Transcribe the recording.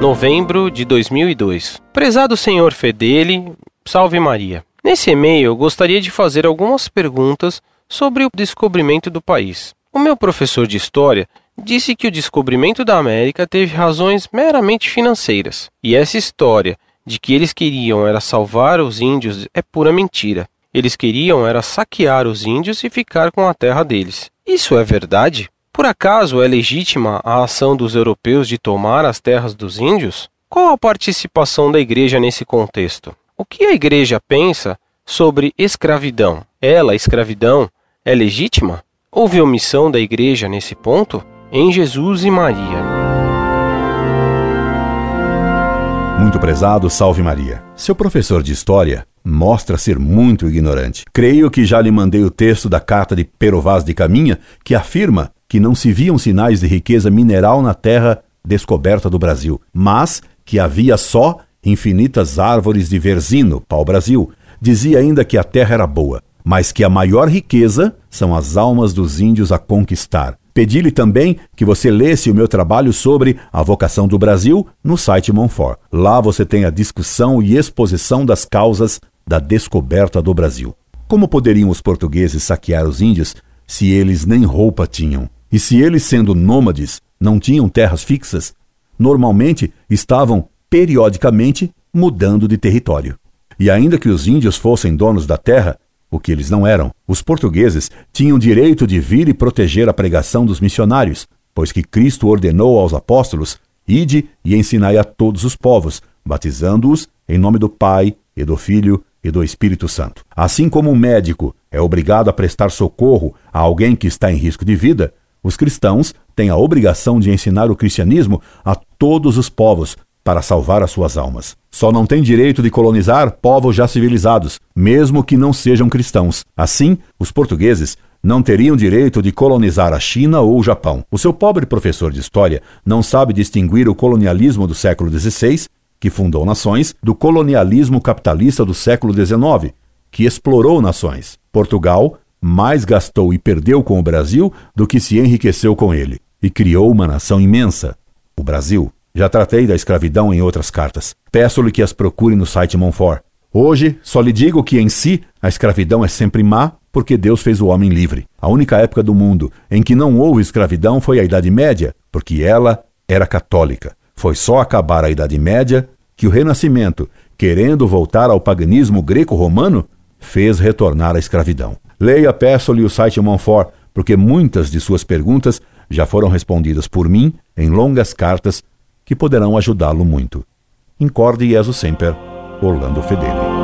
novembro de 2002. Prezado senhor Fedeli, salve Maria. Nesse e-mail eu gostaria de fazer algumas perguntas sobre o descobrimento do país. O meu professor de história disse que o descobrimento da América teve razões meramente financeiras. E essa história de que eles queriam era salvar os índios é pura mentira. Eles queriam era saquear os índios e ficar com a terra deles. Isso é verdade? Por acaso é legítima a ação dos europeus de tomar as terras dos índios? Qual a participação da igreja nesse contexto? O que a igreja pensa sobre escravidão? Ela, escravidão, é legítima? Houve omissão da igreja nesse ponto? Em Jesus e Maria. Muito prezado, salve Maria. Seu professor de história mostra ser muito ignorante. Creio que já lhe mandei o texto da carta de Pero Vaz de Caminha, que afirma que não se viam sinais de riqueza mineral na terra descoberta do Brasil, mas que havia só infinitas árvores de verzino, pau-brasil. Dizia ainda que a terra era boa, mas que a maior riqueza são as almas dos índios a conquistar. Pedi-lhe também que você lesse o meu trabalho sobre a vocação do Brasil no site Monfort. Lá você tem a discussão e exposição das causas da descoberta do Brasil. Como poderiam os portugueses saquear os índios se eles nem roupa tinham? E se eles, sendo nômades, não tinham terras fixas, normalmente estavam periodicamente mudando de território. E ainda que os índios fossem donos da terra, o que eles não eram, os portugueses tinham direito de vir e proteger a pregação dos missionários, pois que Cristo ordenou aos apóstolos: Ide e ensinai a todos os povos, batizando-os em nome do Pai e do Filho e do Espírito Santo. Assim como um médico é obrigado a prestar socorro a alguém que está em risco de vida, os cristãos têm a obrigação de ensinar o cristianismo a todos os povos para salvar as suas almas. Só não têm direito de colonizar povos já civilizados, mesmo que não sejam cristãos. Assim, os portugueses não teriam direito de colonizar a China ou o Japão. O seu pobre professor de história não sabe distinguir o colonialismo do século XVI, que fundou nações, do colonialismo capitalista do século XIX, que explorou nações. Portugal mais gastou e perdeu com o Brasil do que se enriqueceu com ele, e criou uma nação imensa, o Brasil. Já tratei da escravidão em outras cartas. Peço-lhe que as procure no site Monfort. Hoje, só lhe digo que em si a escravidão é sempre má, porque Deus fez o homem livre. A única época do mundo em que não houve escravidão foi a Idade Média, porque ela era católica. Foi só acabar a Idade Média que o Renascimento, querendo voltar ao paganismo greco-romano, fez retornar a escravidão. Leia, peço-lhe o site Monfort, porque muitas de suas perguntas já foram respondidas por mim em longas cartas que poderão ajudá-lo muito. Incorde Jesus Semper, Orlando Fedeli.